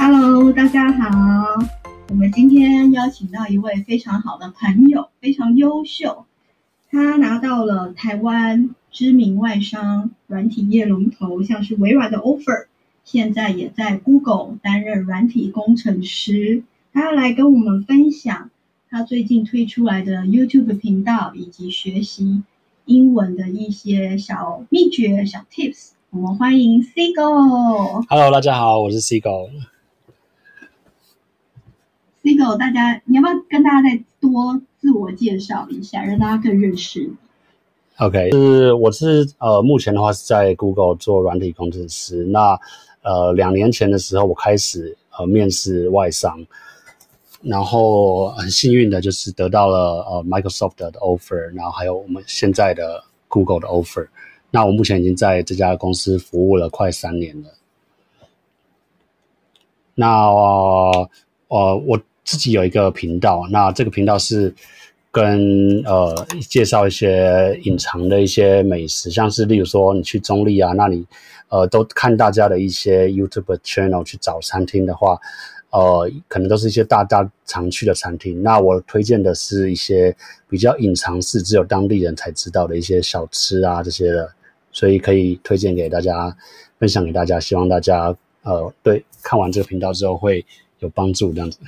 Hello，大家好。我们今天邀请到一位非常好的朋友，非常优秀。他拿到了台湾知名外商软体业龙头，像是微软的 offer，现在也在 Google 担任软体工程师。他要来跟我们分享他最近推出来的 YouTube 频道以及学习英文的一些小秘诀、小 Tips。我们欢迎 Cigo。Hello，大家好，我是 Cigo。Cigo，大家你要不要跟大家再多自我介绍一下，让大家更认识？OK，是我是呃，目前的话是在 Google 做软体工程师。那呃，两年前的时候，我开始呃面试外商，然后很幸运的就是得到了呃 Microsoft 的 offer，然后还有我们现在的 Google 的 offer。那我目前已经在这家公司服务了快三年了。那呃，我自己有一个频道，那这个频道是跟呃介绍一些隐藏的一些美食，像是例如说你去中立啊，那你呃都看大家的一些 YouTube channel 去找餐厅的话，呃，可能都是一些大家常去的餐厅。那我推荐的是一些比较隐藏式，只有当地人才知道的一些小吃啊这些的，所以可以推荐给大家，分享给大家，希望大家呃对看完这个频道之后会有帮助这样子。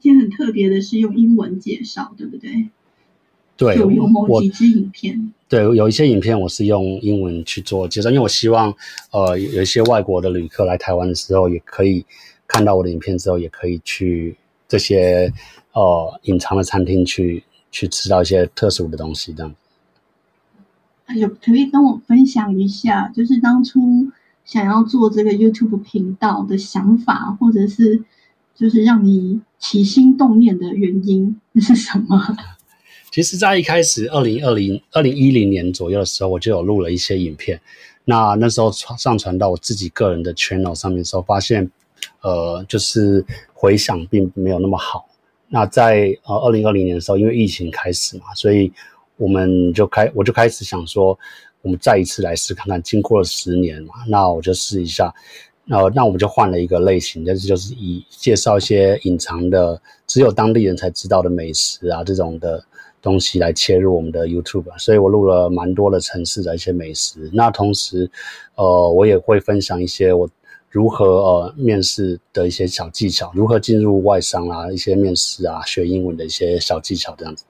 今天很特别的是用英文介绍，对不对？对，有有某我几支影片，对有一些影片我是用英文去做介绍，因为我希望呃有一些外国的旅客来台湾的时候，也可以看到我的影片之后，也可以去这些呃隐藏的餐厅去去吃到一些特殊的东西，这样。有可以跟我分享一下，就是当初想要做这个 YouTube 频道的想法，或者是就是让你起心动念的原因是什么？其实，在一开始二零二零二零一零年左右的时候，我就有录了一些影片。那那时候传上传到我自己个人的 channel 上面的时候，发现呃，就是回响并没有那么好。那在呃二零二零年的时候，因为疫情开始嘛，所以我们就开我就开始想说，我们再一次来试看看。经过了十年嘛，那我就试一下。呃，那我们就换了一个类型，但是就是以介绍一些隐藏的、只有当地人才知道的美食啊这种的东西来切入我们的 YouTube，所以我录了蛮多的城市的一些美食。那同时，呃，我也会分享一些我如何呃面试的一些小技巧，如何进入外商啊，一些面试啊，学英文的一些小技巧这样子。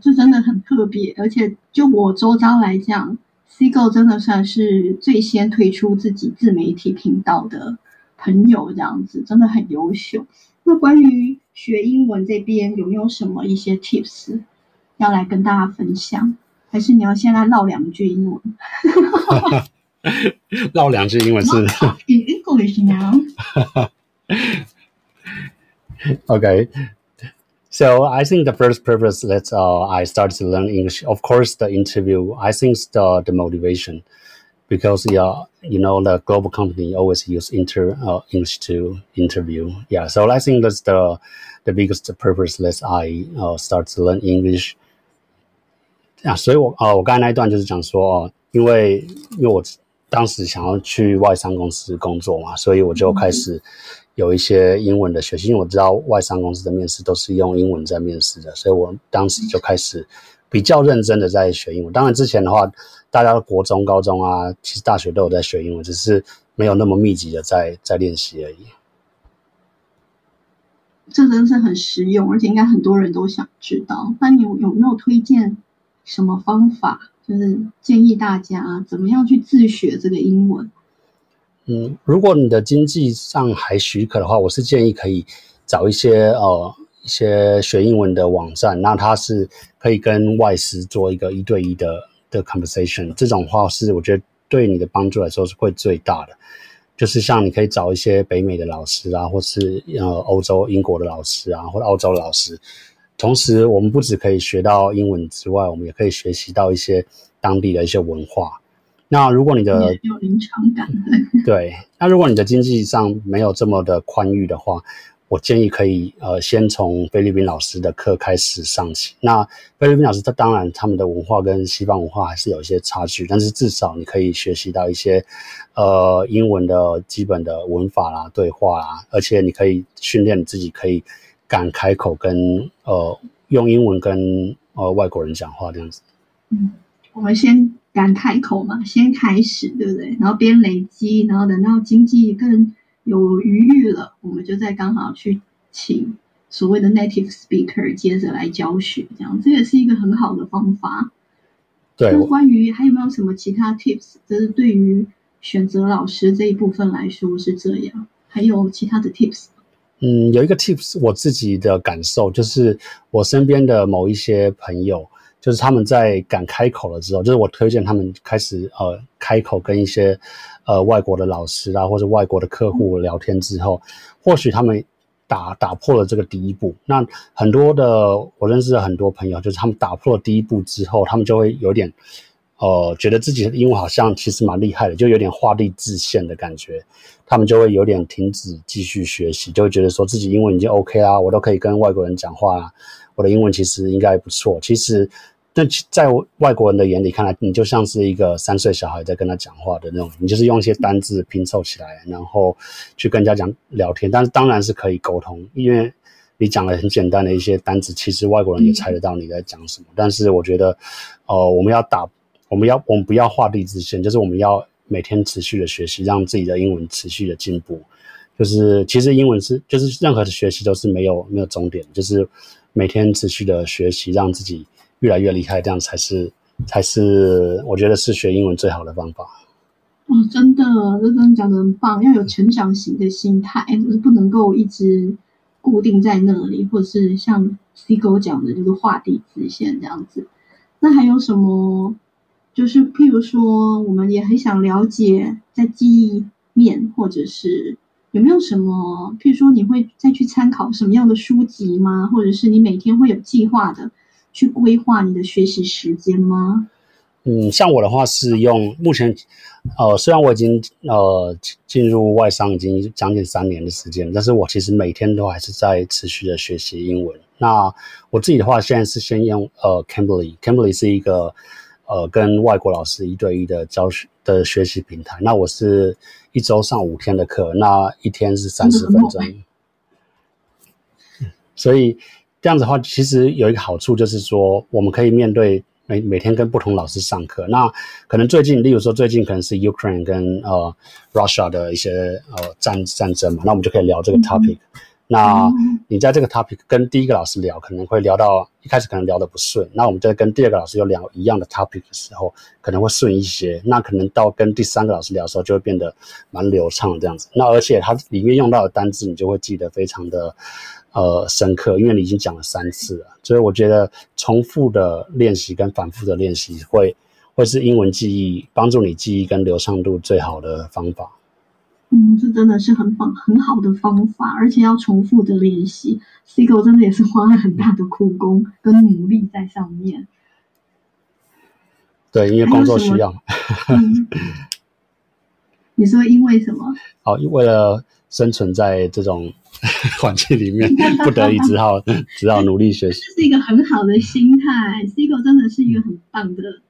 这真的很特别，而且就我周遭来讲，Cigo 真的算是最先推出自己自媒体频道的朋友，这样子真的很优秀。那关于学英文这边有没有什么一些 tips 要来跟大家分享？还是你要现在唠两句英文 唠两句英文是？In English now. okay. So I think the first purpose that uh, I started to learn English, of course, the interview. I think it's the the motivation, because yeah, you know the global company always use inter uh, English to interview. Yeah, so I think that's the the biggest purpose that I uh, start to learn English. 啊，所以我啊、呃，我刚才那一段就是讲说哦，因为因为我当时想要去外商公司工作嘛，所以我就开始 有一些英文的学习，因为我知道外商公司的面试都是用英文在面试的，所以我当时就开始比较认真的在学英文。当然之前的话，大家国中、高中啊，其实大学都有在学英文，只是没有那么密集的在在练习而已。这真是很实用，而且应该很多人都想知道。那你有有没有推荐什么方法，就是建议大家怎么样去自学这个英文？嗯，如果你的经济上还许可的话，我是建议可以找一些呃一些学英文的网站，那它是可以跟外师做一个一对一的的 conversation，这种话是我觉得对你的帮助来说是会最大的。就是像你可以找一些北美的老师啊，或是呃欧洲英国的老师啊，或者澳洲的老师。同时，我们不只可以学到英文之外，我们也可以学习到一些当地的一些文化。那如果你的有临场感，对，那如果你的经济上没有这么的宽裕的话，我建议可以呃先从菲律宾老师的课开始上起。那菲律宾老师他当然他们的文化跟西方文化还是有一些差距，但是至少你可以学习到一些呃英文的基本的文法啦、对话啦，而且你可以训练你自己可以敢开口跟呃用英文跟呃外国人讲话这样子。嗯，我们先敢开口嘛，先开始，对不对？然后边累积，然后等到经济更。有余裕了，我们就再刚好去请所谓的 native speaker 接着来教学，这样这也是一个很好的方法。对。那关于还有没有什么其他 tips？就是对于选择老师这一部分来说是这样。还有其他的 tips？嗯，有一个 tips，我自己的感受就是我身边的某一些朋友。就是他们在敢开口了之后，就是我推荐他们开始呃开口跟一些呃外国的老师啊或者外国的客户聊天之后，或许他们打打破了这个第一步。那很多的我认识的很多朋友，就是他们打破了第一步之后，他们就会有点呃觉得自己的英文好像其实蛮厉害的，就有点画地自限的感觉。他们就会有点停止继续学习，就会觉得说自己英文已经 OK 啊，我都可以跟外国人讲话啊。我的英文其实应该不错，其实，那在外国人的眼里看来，你就像是一个三岁小孩在跟他讲话的那种，你就是用一些单字拼凑起来，然后去跟人家讲聊天。但是当然是可以沟通，因为你讲了很简单的一些单字，其实外国人也猜得到你在讲什么。但是我觉得，呃，我们要打，我们要我们不要画地自限，就是我们要每天持续的学习，让自己的英文持续的进步。就是其实英文是，就是任何的学习都是没有没有终点，就是。每天持续的学习，让自己越来越厉害，这样才是才是我觉得是学英文最好的方法。哦，真的，这真的讲的很棒，要有成长型的心态，就是不能够一直固定在那里，或者是像 C 狗讲的，就是画地自限这样子。那还有什么？就是譬如说，我们也很想了解在记忆面，或者是。有没有什么，譬如说你会再去参考什么样的书籍吗？或者是你每天会有计划的去规划你的学习时间吗？嗯，像我的话是用目前，呃，虽然我已经呃进入外商已经将近三年的时间，但是我其实每天都还是在持续的学习英文。那我自己的话，现在是先用呃 c a m b r l y c a m b r l y 是一个呃跟外国老师一对一的教学的学习平台。那我是。一周上五天的课，那一天是三十分钟，所以这样子的话，其实有一个好处就是说，我们可以面对每每天跟不同老师上课。那可能最近，例如说最近可能是 Ukraine 跟呃 Russia 的一些呃战战争嘛，那我们就可以聊这个 topic。那你在这个 topic 跟第一个老师聊，可能会聊到一开始可能聊得不顺，那我们在跟第二个老师又聊一样的 topic 的时候，可能会顺一些。那可能到跟第三个老师聊的时候，就会变得蛮流畅这样子。那而且它里面用到的单字，你就会记得非常的呃深刻，因为你已经讲了三次了。所以我觉得重复的练习跟反复的练习，会会是英文记忆帮助你记忆跟流畅度最好的方法。嗯，这真的是很棒、很好的方法，而且要重复的练习。C 狗真的也是花了很大的苦功跟努力在上面。对，因为工作需要。你说因为什么？哦，为了生存在这种 环境里面，不得已只好只好努力学习。这是一个很好的心态。C 狗真的是一个很棒的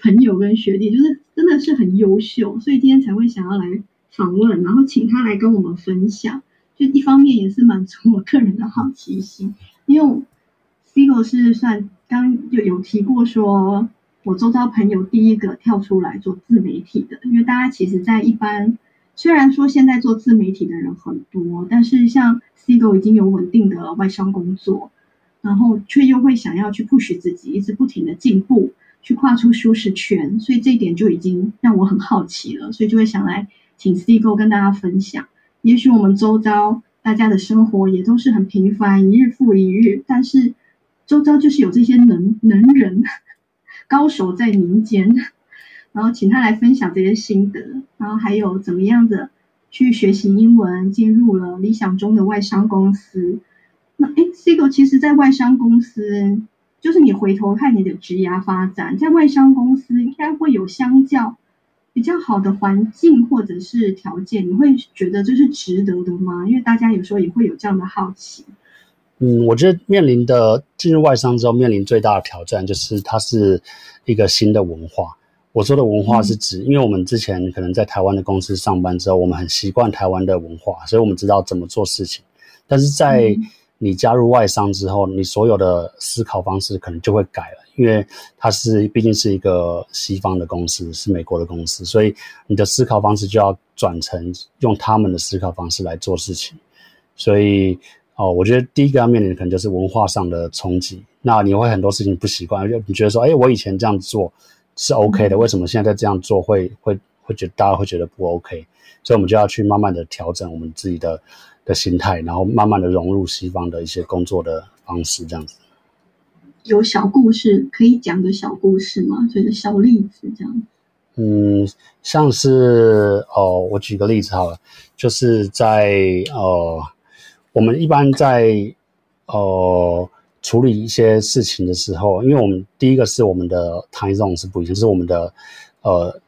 朋友跟学弟，就是真的是很优秀，所以今天才会想要来。访问，然后请他来跟我们分享，就一方面也是满足我个人的好奇心，因为 c i o 是算刚就有提过说，我周遭朋友第一个跳出来做自媒体的，因为大家其实，在一般虽然说现在做自媒体的人很多，但是像 c i o 已经有稳定的外商工作，然后却又会想要去 push 自己，一直不停的进步，去跨出舒适圈，所以这一点就已经让我很好奇了，所以就会想来。请 C 哥跟大家分享，也许我们周遭大家的生活也都是很平凡，一日复一日，但是周遭就是有这些能能人 高手在民间，然后请他来分享这些心得，然后还有怎么样的去学习英文，进入了理想中的外商公司。那哎，C 哥其实，在外商公司，就是你回头看你的职涯发展，在外商公司应该会有相较。比较好的环境或者是条件，你会觉得这是值得的吗？因为大家有时候也会有这样的好奇。嗯，我觉得面临的进入外商之后，面临最大的挑战就是它是一个新的文化。我说的文化是指，因为我们之前可能在台湾的公司上班之后，我们很习惯台湾的文化，所以我们知道怎么做事情。但是在你加入外商之后，你所有的思考方式可能就会改了，因为它是毕竟是一个西方的公司，是美国的公司，所以你的思考方式就要转成用他们的思考方式来做事情。所以。哦，我觉得第一个要面临的可能就是文化上的冲击。那你会很多事情不习惯，就你觉得说，哎，我以前这样做是 OK 的，为什么现在这样做会会会觉得大家会觉得不 OK？所以我们就要去慢慢的调整我们自己的的心态，然后慢慢的融入西方的一些工作的方式，这样子。有小故事可以讲的小故事吗？就是小例子这样。嗯，像是哦，我举个例子好了，就是在呃。我们一般在呃处理一些事情的时候，因为我们第一个是我们的 time zone 是不一样，是我们的呃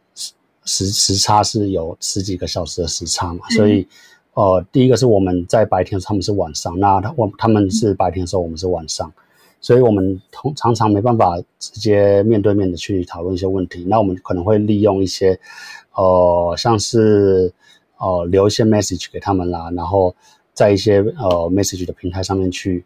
时时差是有十几个小时的时差嘛，所以呃第一个是我们在白天，他们是晚上，那他我他们是白天的时候，我们是晚上，所以我们通常常没办法直接面对面的去讨论一些问题，那我们可能会利用一些呃像是呃留一些 message 给他们啦，然后。在一些呃 message 的平台上面去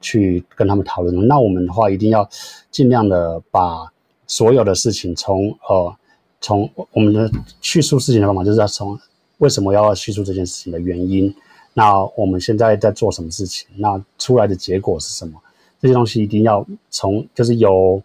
去跟他们讨论。那我们的话一定要尽量的把所有的事情从呃从我们的叙述事情的方法，就是要从为什么要叙述这件事情的原因。那我们现在在做什么事情？那出来的结果是什么？这些东西一定要从就是由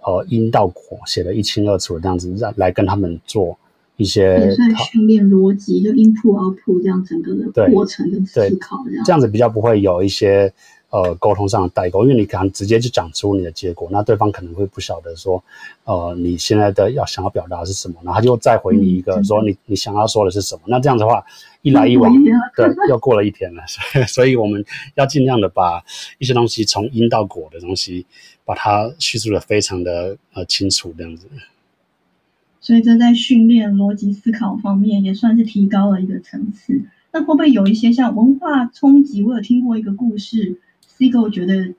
呃因到果写的一清二楚的这样子，让来跟他们做。一些也算训练逻辑，就 input output 这样整个的过程的思考，这样这样子比较不会有一些呃沟通上的代沟，因为你可能直接就讲出你的结果，那对方可能会不晓得说，呃，你现在的要想要表达是什么，然后他就再回你一个说你你想要说的是什么，那这样的话一来一往，对，又过了一天了，所以我们要尽量的把一些东西从因到果的东西，把它叙述的非常的呃清楚，这样子。所以这在训练逻辑思考方面也算是提高了一个层次。那会不会有一些像文化冲击？我有听过一个故事，C 哥我觉得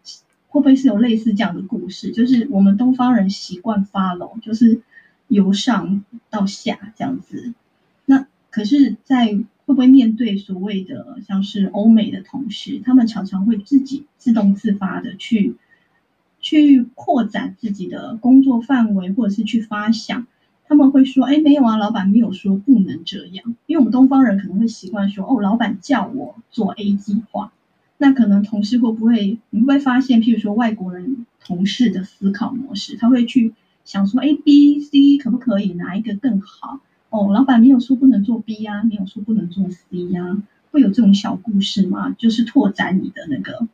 会不会是有类似这样的故事？就是我们东方人习惯 follow，就是由上到下这样子。那可是，在会不会面对所谓的像是欧美的同事，他们常常会自己自动自发的去去扩展自己的工作范围，或者是去发想。他们会说：“哎，没有啊，老板没有说不能这样。因为我们东方人可能会习惯说，哦，老板叫我做 A 计划。那可能同事会不会？你会不会发现，譬如说外国人同事的思考模式，他会去想说，A、B、C 可不可以哪一个更好？哦，老板没有说不能做 B 呀，没有说不能做 C 呀，会有这种小故事吗？就是拓展你的那个。”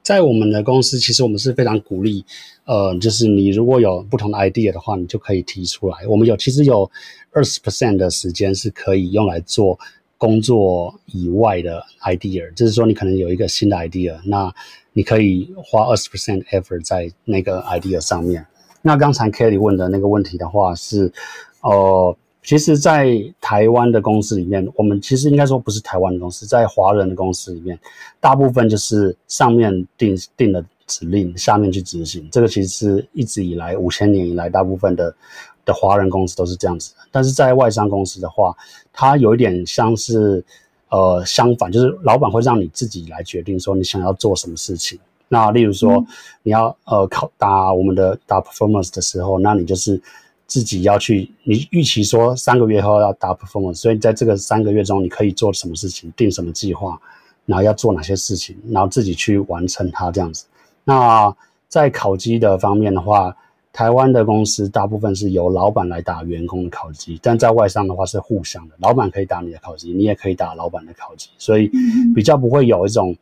在我们的公司，其实我们是非常鼓励，呃，就是你如果有不同的 idea 的话，你就可以提出来。我们有其实有二十 percent 的时间是可以用来做工作以外的 idea，就是说你可能有一个新的 idea，那你可以花二十 percent effort 在那个 idea 上面。那刚才 Kelly 问的那个问题的话是，呃。其实，在台湾的公司里面，我们其实应该说不是台湾的公司，在华人的公司里面，大部分就是上面定定的指令，下面去执行。这个其实是一直以来五千年以来，大部分的的华人公司都是这样子。但是在外商公司的话，它有一点像是呃相反，就是老板会让你自己来决定说你想要做什么事情。那例如说你要呃考打我们的打 performance 的时候，那你就是。自己要去，你预期说三个月后要达 performance，所以在这个三个月中，你可以做什么事情，定什么计划，然后要做哪些事情，然后自己去完成它这样子。那在考绩的方面的话，台湾的公司大部分是由老板来打员工的考绩，但在外商的话是互相的，老板可以打你的考绩，你也可以打老板的考绩，所以比较不会有一种。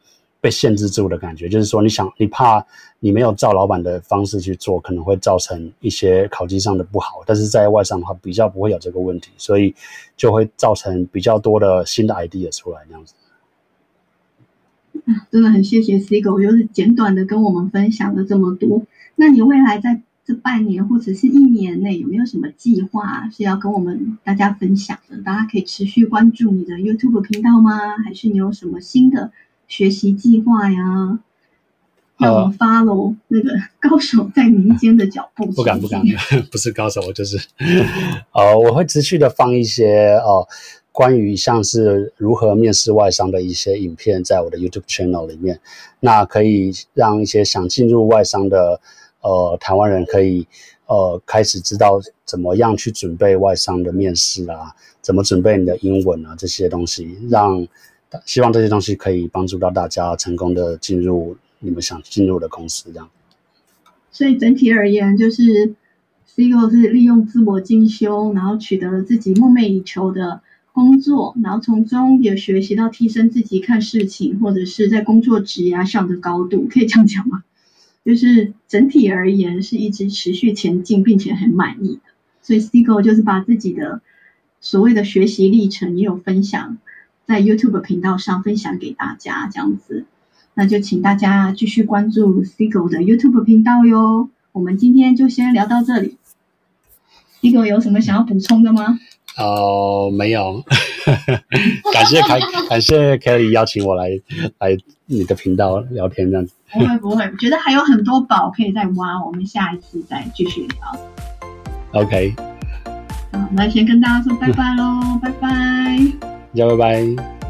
被限制住的感觉，就是说，你想，你怕你没有照老板的方式去做，可能会造成一些考绩上的不好。但是在外商的话，比较不会有这个问题，所以就会造成比较多的新的 idea 出来这样子。真的很谢谢 C 狗，就是简短的跟我们分享了这么多。那你未来在这半年或者是一年内有没有什么计划是要跟我们大家分享的？大家可以持续关注你的 YouTube 频道吗？还是你有什么新的学习计划呀？让我们 follow 那个 高手在民间的脚步。不敢不敢，不是高手，我就是 呃，我会持续的放一些呃关于像是如何面试外商的一些影片在我的 YouTube channel 里面，那可以让一些想进入外商的。呃，台湾人可以呃开始知道怎么样去准备外商的面试啊，怎么准备你的英文啊这些东西，让希望这些东西可以帮助到大家成功的进入你们想进入的公司这样。所以整体而言，就是 C E O 是利用自我进修，然后取得了自己梦寐以求的工作，然后从中也学习到提升自己看事情或者是在工作职涯上的高度，可以这样讲吗？就是整体而言是一直持续前进，并且很满意的。所以 s t i g o 就是把自己的所谓的学习历程也有分享在 YouTube 频道上分享给大家，这样子。那就请大家继续关注 s t i g o 的 YouTube 频道哟。我们今天就先聊到这里。s t i g o 有什么想要补充的吗？哦，没有。感谢凯，感谢 Kelly 邀请我来来你的频道聊天这样子。不会不会，我觉得还有很多宝可以再挖，我们下一次再继续聊。OK。好，那先跟大家说拜拜喽，拜拜。大家拜拜。